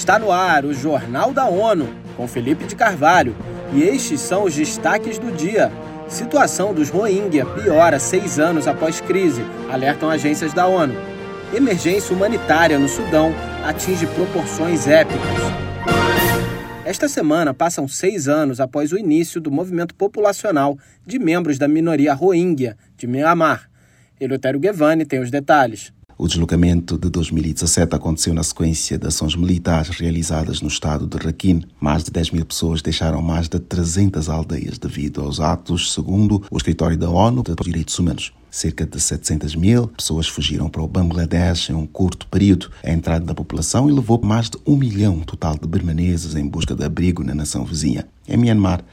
Está no ar o Jornal da ONU, com Felipe de Carvalho, e estes são os destaques do dia. Situação dos Rohingya piora seis anos após crise, alertam agências da ONU. Emergência humanitária no Sudão atinge proporções épicas. Esta semana passam seis anos após o início do movimento populacional de membros da minoria Rohingya de Myanmar. Eleutério Guevani tem os detalhes. O deslocamento de 2017 aconteceu na sequência de ações militares realizadas no estado de Rakhine. Mais de 10 mil pessoas deixaram mais de 300 aldeias devido aos atos, segundo o escritório da ONU de Direitos Humanos. Cerca de 700 mil pessoas fugiram para o Bangladesh em um curto período. A entrada da população elevou mais de um milhão total de birmaneses em busca de abrigo na nação vizinha. Em Myanmar,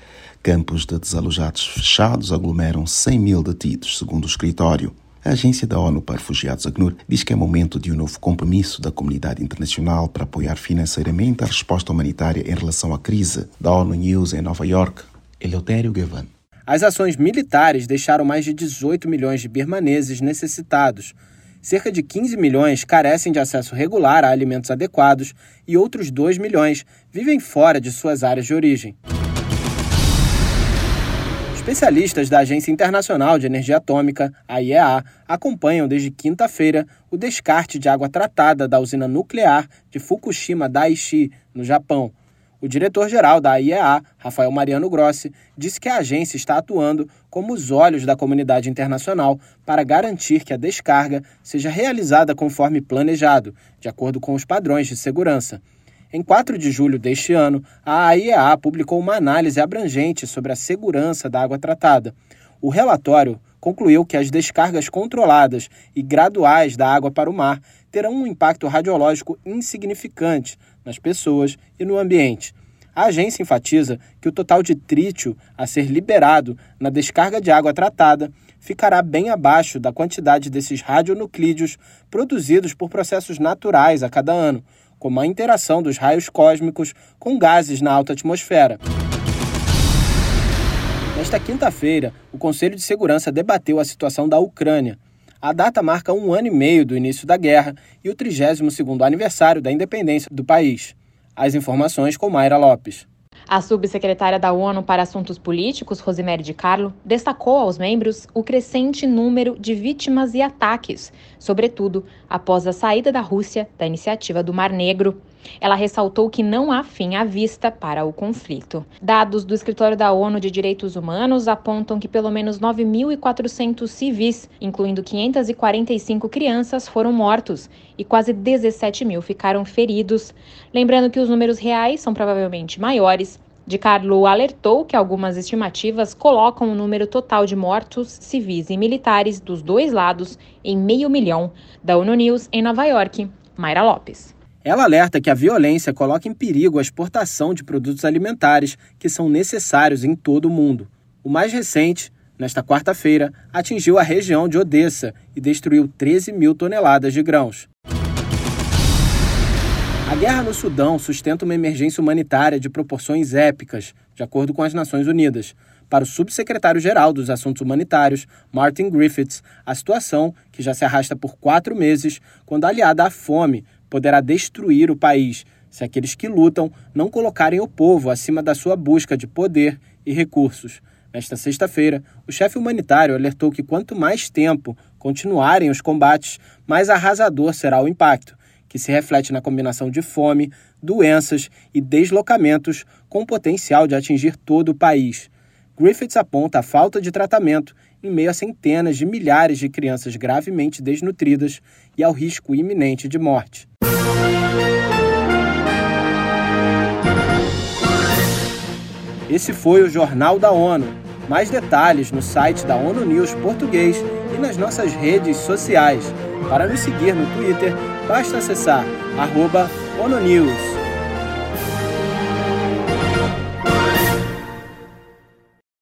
campos de desalojados fechados aglomeram 100 mil detidos, segundo o escritório. A Agência da ONU para Refugiados, ACNUR, diz que é momento de um novo compromisso da comunidade internacional para apoiar financeiramente a resposta humanitária em relação à crise. Da ONU News em Nova York, Eleutério Gavan. As ações militares deixaram mais de 18 milhões de birmaneses necessitados. Cerca de 15 milhões carecem de acesso regular a alimentos adequados e outros 2 milhões vivem fora de suas áreas de origem. Especialistas da Agência Internacional de Energia Atômica, a IEA, acompanham desde quinta-feira o descarte de água tratada da usina nuclear de Fukushima Daiichi, no Japão. O diretor-geral da IEA, Rafael Mariano Grossi, disse que a agência está atuando como os olhos da comunidade internacional para garantir que a descarga seja realizada conforme planejado, de acordo com os padrões de segurança. Em 4 de julho deste ano, a AIEA publicou uma análise abrangente sobre a segurança da água tratada. O relatório concluiu que as descargas controladas e graduais da água para o mar terão um impacto radiológico insignificante nas pessoas e no ambiente. A agência enfatiza que o total de trítio a ser liberado na descarga de água tratada ficará bem abaixo da quantidade desses radionuclídeos produzidos por processos naturais a cada ano, como a interação dos raios cósmicos com gases na alta atmosfera. Nesta quinta-feira, o Conselho de Segurança debateu a situação da Ucrânia. A data marca um ano e meio do início da guerra e o 32º aniversário da independência do país. As informações com Mayra Lopes. A subsecretária da ONU para Assuntos Políticos, Rosemary de Carlo, destacou aos membros o crescente número de vítimas e ataques, sobretudo após a saída da Rússia da iniciativa do Mar Negro. Ela ressaltou que não há fim à vista para o conflito. Dados do Escritório da ONU de Direitos Humanos apontam que pelo menos 9.400 civis, incluindo 545 crianças, foram mortos e quase 17 mil ficaram feridos. Lembrando que os números reais são provavelmente maiores. De Carlo alertou que algumas estimativas colocam o número total de mortos civis e militares dos dois lados em meio milhão. Da ONU News em Nova York, Mayra Lopes. Ela alerta que a violência coloca em perigo a exportação de produtos alimentares que são necessários em todo o mundo. O mais recente, nesta quarta-feira, atingiu a região de Odessa e destruiu 13 mil toneladas de grãos. A guerra no Sudão sustenta uma emergência humanitária de proporções épicas, de acordo com as Nações Unidas. Para o subsecretário-geral dos Assuntos Humanitários, Martin Griffiths, a situação, que já se arrasta por quatro meses, quando aliada à fome, poderá destruir o país se aqueles que lutam não colocarem o povo acima da sua busca de poder e recursos. Nesta sexta-feira, o chefe humanitário alertou que quanto mais tempo continuarem os combates, mais arrasador será o impacto que se reflete na combinação de fome, doenças e deslocamentos com potencial de atingir todo o país. Griffiths aponta a falta de tratamento em meio a centenas de milhares de crianças gravemente desnutridas e ao risco iminente de morte. Esse foi o Jornal da ONU. Mais detalhes no site da ONU News Português e nas nossas redes sociais. Para nos seguir no Twitter, basta acessar arroba ONU News.